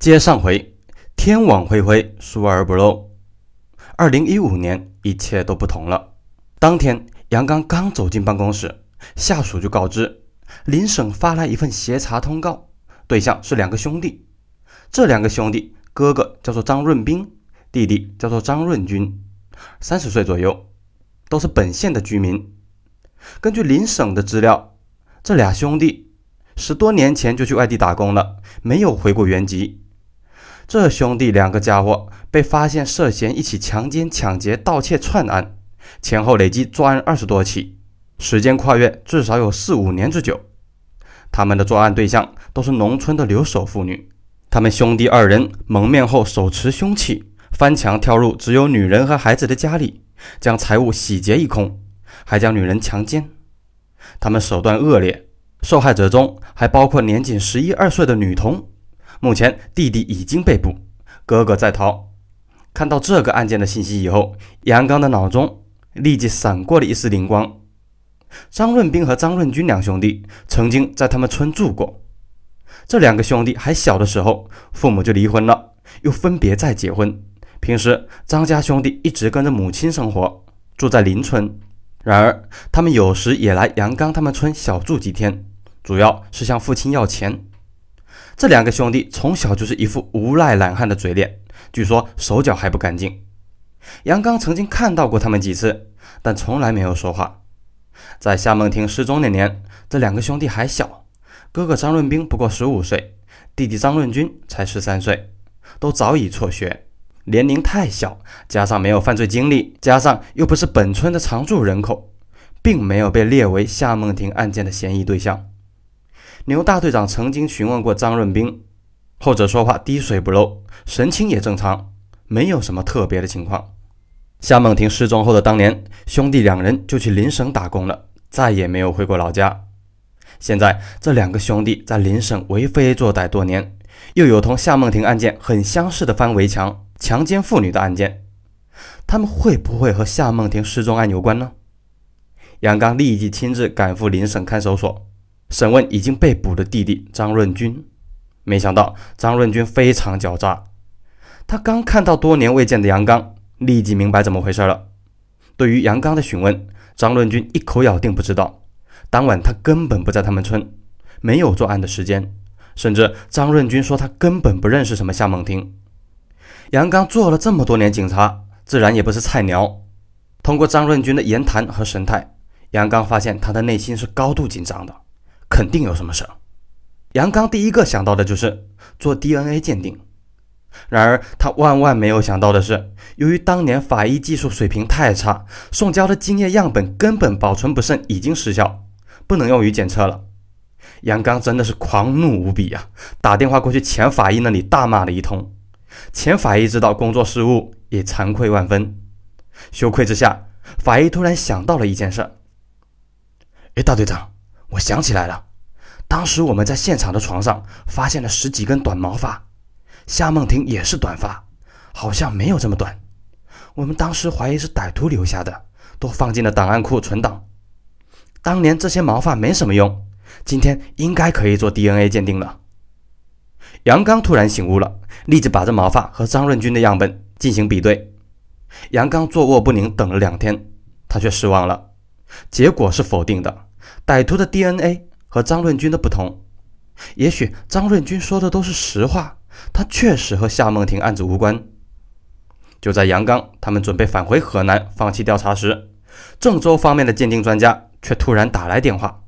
接上回，天网恢恢，疏而不漏。二零一五年，一切都不同了。当天，杨刚刚走进办公室，下属就告知林省发来一份协查通告，对象是两个兄弟。这两个兄弟，哥哥叫做张润斌，弟弟叫做张润军，三十岁左右，都是本县的居民。根据林省的资料，这俩兄弟十多年前就去外地打工了，没有回过原籍。这兄弟两个家伙被发现涉嫌一起强奸、抢劫、盗窃串案，前后累计作案二十多起，时间跨越至少有四五年之久。他们的作案对象都是农村的留守妇女。他们兄弟二人蒙面后手持凶器，翻墙跳入只有女人和孩子的家里，将财物洗劫一空，还将女人强奸。他们手段恶劣，受害者中还包括年仅十一二岁的女童。目前弟弟已经被捕，哥哥在逃。看到这个案件的信息以后，杨刚的脑中立即闪过了一丝灵光。张润斌和张润军两兄弟曾经在他们村住过。这两个兄弟还小的时候，父母就离婚了，又分别再结婚。平时张家兄弟一直跟着母亲生活，住在邻村。然而他们有时也来杨刚他们村小住几天，主要是向父亲要钱。这两个兄弟从小就是一副无赖懒汉的嘴脸，据说手脚还不干净。杨刚曾经看到过他们几次，但从来没有说话。在夏梦婷失踪那年，这两个兄弟还小，哥哥张润兵不过十五岁，弟弟张润军才十三岁，都早已辍学，年龄太小，加上没有犯罪经历，加上又不是本村的常住人口，并没有被列为夏梦婷案件的嫌疑对象。牛大队长曾经询问过张润兵，后者说话滴水不漏，神情也正常，没有什么特别的情况。夏梦婷失踪后的当年，兄弟两人就去邻省打工了，再也没有回过老家。现在这两个兄弟在邻省为非作歹多年，又有同夏梦婷案件很相似的翻围墙、强奸妇女的案件，他们会不会和夏梦婷失踪案有关呢？杨刚立即亲自赶赴邻省看守所。审问已经被捕的弟弟张润军，没想到张润军非常狡诈。他刚看到多年未见的杨刚，立即明白怎么回事了。对于杨刚的询问，张润军一口咬定不知道。当晚他根本不在他们村，没有作案的时间，甚至张润军说他根本不认识什么夏梦婷。杨刚做了这么多年警察，自然也不是菜鸟。通过张润军的言谈和神态，杨刚发现他的内心是高度紧张的。肯定有什么事儿。杨刚第一个想到的就是做 DNA 鉴定，然而他万万没有想到的是，由于当年法医技术水平太差，送交的精液样本根本保存不慎，已经失效，不能用于检测了。杨刚真的是狂怒无比呀，打电话过去前法医那里大骂了一通。前法医知道工作失误，也惭愧万分。羞愧之下，法医突然想到了一件事：哎，大队长。我想起来了，当时我们在现场的床上发现了十几根短毛发，夏梦婷也是短发，好像没有这么短。我们当时怀疑是歹徒留下的，都放进了档案库存档。当年这些毛发没什么用，今天应该可以做 DNA 鉴定了。杨刚突然醒悟了，立即把这毛发和张润军的样本进行比对。杨刚坐卧不宁，等了两天，他却失望了，结果是否定的。歹徒的 DNA 和张润军的不同，也许张润军说的都是实话，他确实和夏梦婷案子无关。就在杨刚他们准备返回河南放弃调查时，郑州方面的鉴定专家却突然打来电话：“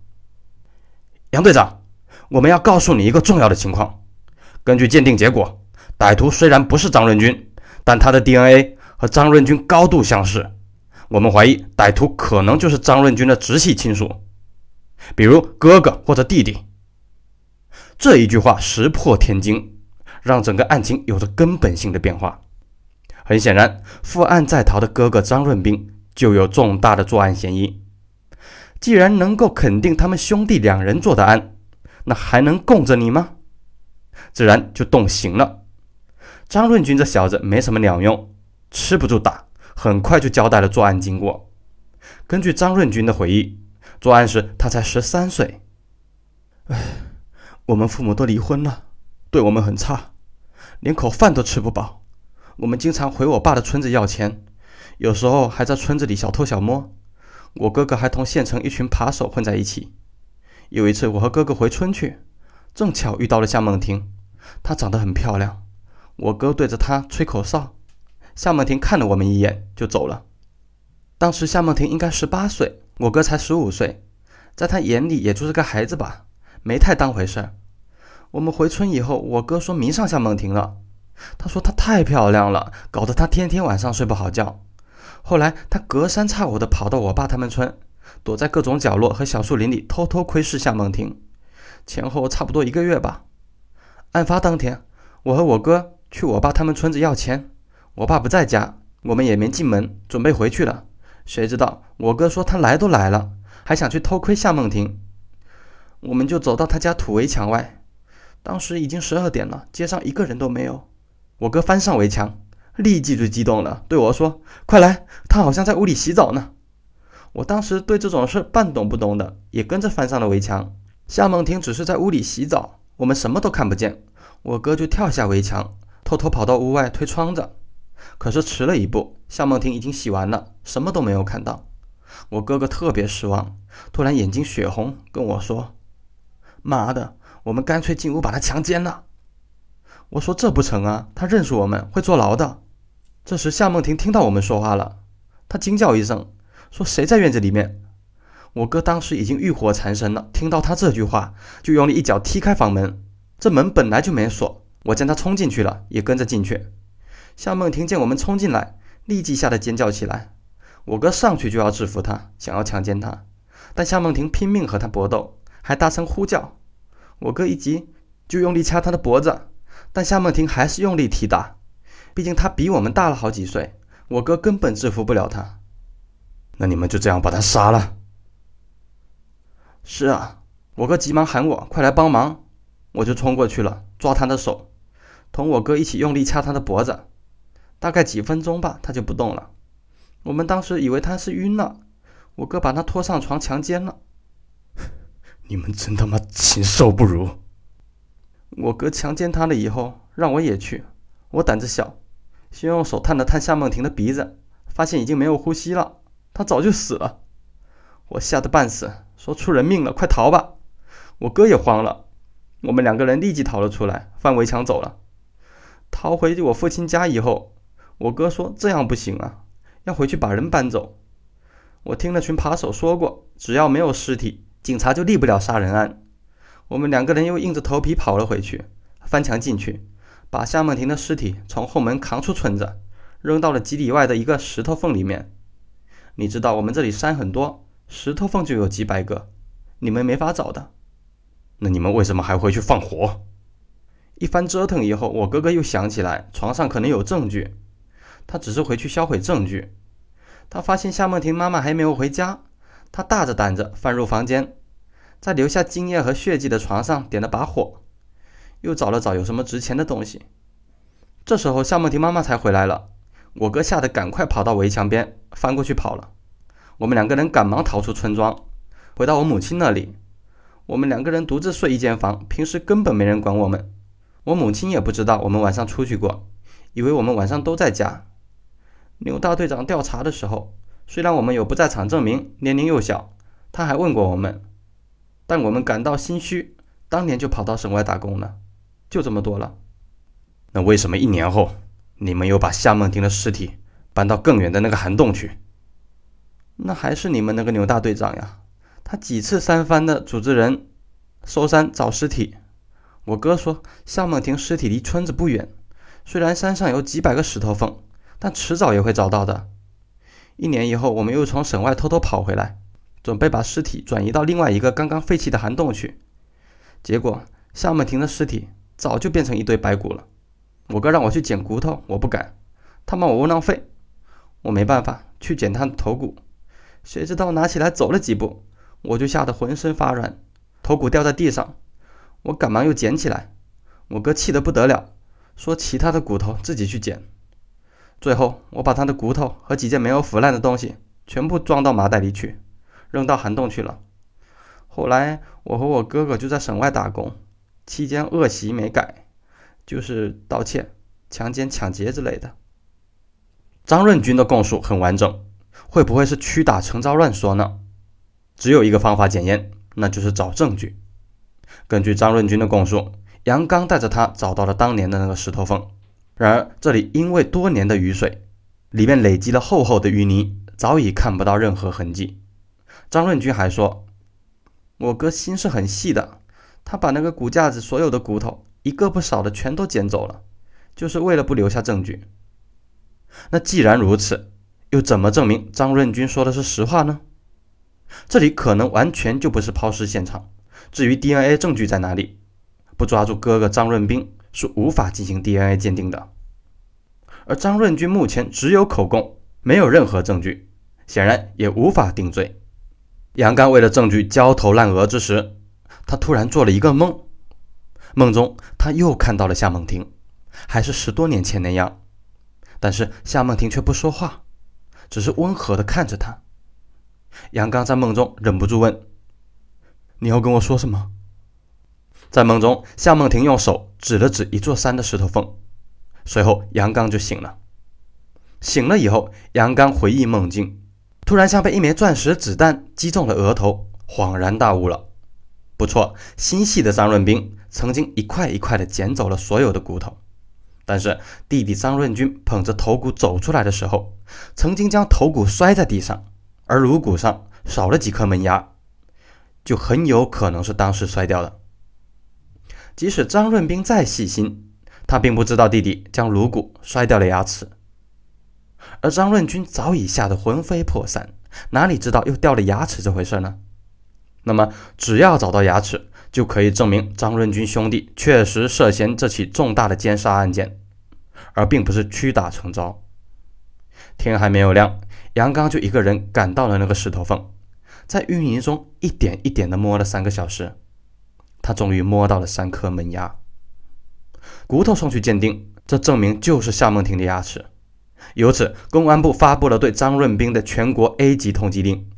杨队长，我们要告诉你一个重要的情况。根据鉴定结果，歹徒虽然不是张润军，但他的 DNA 和张润军高度相似，我们怀疑歹徒可能就是张润军的直系亲属。”比如哥哥或者弟弟，这一句话石破天惊，让整个案情有着根本性的变化。很显然，负案在逃的哥哥张润兵就有重大的作案嫌疑。既然能够肯定他们兄弟两人做的案，那还能供着你吗？自然就动刑了。张润军这小子没什么鸟用，吃不住打，很快就交代了作案经过。根据张润军的回忆。作案时他才十三岁。唉，我们父母都离婚了，对我们很差。连口饭都吃不饱。我们经常回我爸的村子要钱，有时候还在村子里小偷小摸。我哥哥还同县城一群扒手混在一起。有一次，我和哥哥回村去，正巧遇到了夏梦婷，她长得很漂亮。我哥对着她吹口哨，夏梦婷看了我们一眼就走了。当时夏梦婷应该十八岁，我哥才十五岁，在他眼里也就是个孩子吧，没太当回事儿。我们回村以后，我哥说迷上夏梦婷了，他说她太漂亮了，搞得他天天晚上睡不好觉。后来他隔三差五的跑到我爸他们村。躲在各种角落和小树林里偷偷窥视夏梦婷，前后差不多一个月吧。案发当天，我和我哥去我爸他们村子要钱，我爸不在家，我们也没进门，准备回去了。谁知道我哥说他来都来了，还想去偷窥夏梦婷，我们就走到他家土围墙外。当时已经十二点了，街上一个人都没有。我哥翻上围墙，立即就激动了，对我说：“快来，他好像在屋里洗澡呢。”我当时对这种事半懂不懂的，也跟着翻上了围墙。夏梦婷只是在屋里洗澡，我们什么都看不见。我哥就跳下围墙，偷偷跑到屋外推窗子。可是迟了一步，夏梦婷已经洗完了，什么都没有看到。我哥哥特别失望，突然眼睛血红，跟我说：“妈的，我们干脆进屋把他强奸了。”我说：“这不成啊，他认识我们，会坐牢的。”这时夏梦婷听到我们说话了，她惊叫一声。说谁在院子里面？我哥当时已经欲火缠身了，听到他这句话，就用力一脚踢开房门。这门本来就没锁，我见他冲进去了，也跟着进去。夏梦婷见我们冲进来，立即吓得尖叫起来。我哥上去就要制服他，想要强奸他，但夏梦婷拼命和他搏斗，还大声呼叫。我哥一急就用力掐他的脖子，但夏梦婷还是用力踢打。毕竟他比我们大了好几岁，我哥根本制服不了他。那你们就这样把他杀了？是啊，我哥急忙喊我快来帮忙，我就冲过去了，抓他的手，同我哥一起用力掐他的脖子，大概几分钟吧，他就不动了。我们当时以为他是晕了，我哥把他拖上床强奸了。你们真他妈禽兽不如！我哥强奸他了以后，让我也去，我胆子小，先用手探了探夏梦婷的鼻子，发现已经没有呼吸了。他早就死了，我吓得半死，说出人命了，快逃吧！我哥也慌了，我们两个人立即逃了出来，翻围墙走了。逃回我父亲家以后，我哥说这样不行啊，要回去把人搬走。我听那群扒手说过，只要没有尸体，警察就立不了杀人案。我们两个人又硬着头皮跑了回去，翻墙进去，把夏梦婷的尸体从后门扛出村子，扔到了几里外的一个石头缝里面。你知道我们这里山很多，石头缝就有几百个，你们没法找的。那你们为什么还回去放火？一番折腾以后，我哥哥又想起来床上可能有证据，他只是回去销毁证据。他发现夏梦婷妈妈还没有回家，他大着胆子翻入房间，在留下精液和血迹的床上点了把火，又找了找有什么值钱的东西。这时候夏梦婷妈妈才回来了。我哥吓得赶快跑到围墙边，翻过去跑了。我们两个人赶忙逃出村庄，回到我母亲那里。我们两个人独自睡一间房，平时根本没人管我们。我母亲也不知道我们晚上出去过，以为我们晚上都在家。牛大队长调查的时候，虽然我们有不在场证明，年龄又小，他还问过我们，但我们感到心虚，当年就跑到省外打工了，就这么多了。那为什么一年后？你们又把夏梦婷的尸体搬到更远的那个涵洞去，那还是你们那个牛大队长呀？他几次三番的组织人搜山找尸体。我哥说，夏梦婷尸体离村子不远，虽然山上有几百个石头缝，但迟早也会找到的。一年以后，我们又从省外偷偷跑回来，准备把尸体转移到另外一个刚刚废弃的涵洞去，结果夏梦婷的尸体早就变成一堆白骨了。我哥让我去捡骨头，我不敢，他骂我窝囊废。我没办法去捡他的头骨，谁知道拿起来走了几步，我就吓得浑身发软，头骨掉在地上，我赶忙又捡起来。我哥气得不得了，说其他的骨头自己去捡。最后我把他的骨头和几件没有腐烂的东西全部装到麻袋里去，扔到涵洞去了。后来我和我哥哥就在省外打工，期间恶习没改。就是盗窃、强奸、抢劫之类的。张润军的供述很完整，会不会是屈打成招乱说呢？只有一个方法检验，那就是找证据。根据张润军的供述，杨刚带着他找到了当年的那个石头缝。然而，这里因为多年的雨水，里面累积了厚厚的淤泥，早已看不到任何痕迹。张润军还说：“我哥心是很细的，他把那个骨架子所有的骨头一个不少的全都捡走了，就是为了不留下证据。”那既然如此，又怎么证明张润军说的是实话呢？这里可能完全就不是抛尸现场。至于 DNA 证据在哪里，不抓住哥哥张润兵是无法进行 DNA 鉴定的。而张润军目前只有口供，没有任何证据，显然也无法定罪。杨刚为了证据焦头烂额之时，他突然做了一个梦，梦中他又看到了夏梦婷，还是十多年前那样，但是夏梦婷却不说话，只是温和地看着他。杨刚在梦中忍不住问：“你要跟我说什么？”在梦中，夏梦婷用手指了指一座山的石头缝，随后杨刚就醒了。醒了以后，杨刚回忆梦境，突然像被一枚钻石子弹击中了额头，恍然大悟了。不错，心细的张润斌曾经一块一块的捡走了所有的骨头，但是弟弟张润军捧着头骨走出来的时候，曾经将头骨摔在地上。而颅骨上少了几颗门牙，就很有可能是当时摔掉的。即使张润斌再细心，他并不知道弟弟将颅骨摔掉了牙齿。而张润军早已吓得魂飞魄散，哪里知道又掉了牙齿这回事呢？那么，只要找到牙齿，就可以证明张润军兄弟确实涉嫌这起重大的奸杀案件，而并不是屈打成招。天还没有亮。杨刚就一个人赶到了那个石头缝，在淤泥中一点一点地摸了三个小时，他终于摸到了三颗门牙。骨头送去鉴定，这证明就是夏梦婷的牙齿。由此，公安部发布了对张润兵的全国 A 级通缉令。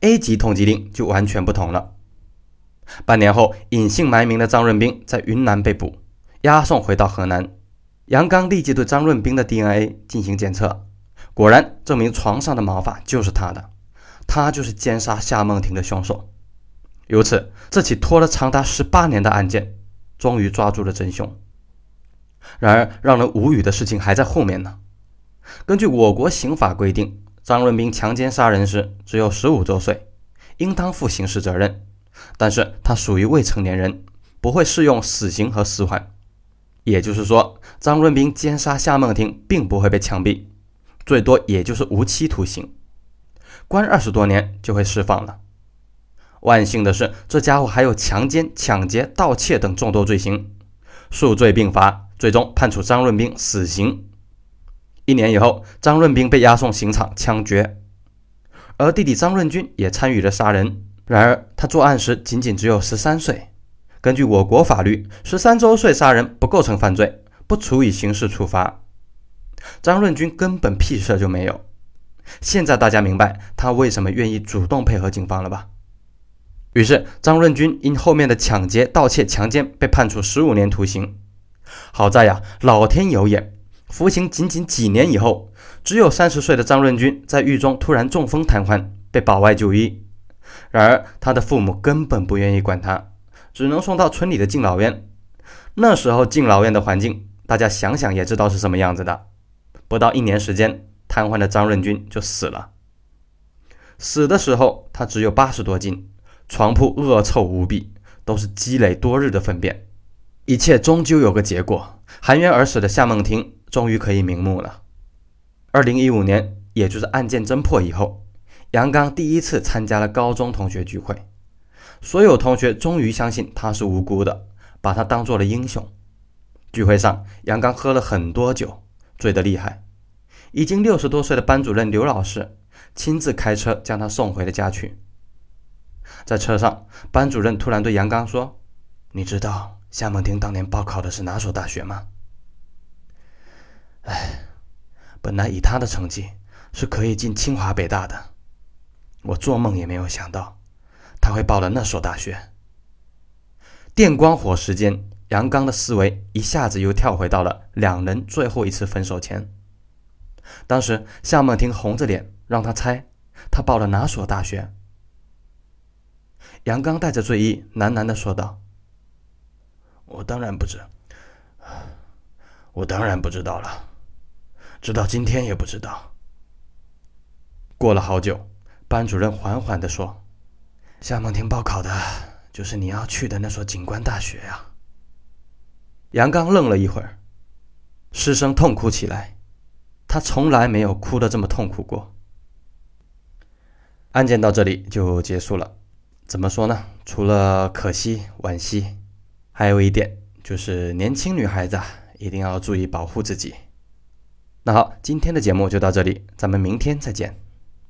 A 级通缉令就完全不同了。半年后，隐姓埋名的张润兵在云南被捕，押送回到河南。杨刚立即对张润兵的 DNA 进行检测。果然证明床上的毛发就是他的，他就是奸杀夏梦婷的凶手。由此，这起拖了长达十八年的案件终于抓住了真凶。然而，让人无语的事情还在后面呢。根据我国刑法规定，张润斌强奸杀人时只有十五周岁，应当负刑事责任。但是他属于未成年人，不会适用死刑和死缓。也就是说，张润斌奸杀夏梦婷并不会被枪毙。最多也就是无期徒刑，关二十多年就会释放了。万幸的是，这家伙还有强奸、抢劫、盗窃等众多罪行，数罪并罚，最终判处张润兵死刑。一年以后，张润兵被押送刑场枪决，而弟弟张润军也参与了杀人。然而，他作案时仅仅只有十三岁。根据我国法律，十三周岁杀人不构成犯罪，不处以刑事处罚。张润军根本屁事就没有。现在大家明白他为什么愿意主动配合警方了吧？于是张润军因后面的抢劫、盗窃、强奸被判处十五年徒刑。好在呀，老天有眼，服刑仅仅几年以后，只有三十岁的张润军在狱中突然中风瘫痪，被保外就医。然而他的父母根本不愿意管他，只能送到村里的敬老院。那时候敬老院的环境，大家想想也知道是什么样子的。不到一年时间，瘫痪的张润军就死了。死的时候，他只有八十多斤，床铺恶臭无比，都是积累多日的粪便。一切终究有个结果，含冤而死的夏梦婷终于可以瞑目了。二零一五年，也就是案件侦破以后，杨刚第一次参加了高中同学聚会，所有同学终于相信他是无辜的，把他当做了英雄。聚会上，杨刚喝了很多酒。醉得厉害，已经六十多岁的班主任刘老师亲自开车将他送回了家去。在车上，班主任突然对杨刚说：“你知道夏梦婷当年报考的是哪所大学吗？”哎，本来以他的成绩是可以进清华北大的，我做梦也没有想到他会报了那所大学。电光火石间，杨刚的思维一下子又跳回到了两人最后一次分手前。当时夏梦婷红着脸让他猜，他报了哪所大学？杨刚带着醉意喃喃地说道：“我当然不知，我当然不知道了，直到今天也不知道。”过了好久，班主任缓缓地说：“夏梦婷报考的就是你要去的那所警官大学呀。”杨刚愣了一会儿，失声痛哭起来。他从来没有哭得这么痛苦过。案件到这里就结束了。怎么说呢？除了可惜、惋惜，还有一点就是年轻女孩子啊，一定要注意保护自己。那好，今天的节目就到这里，咱们明天再见。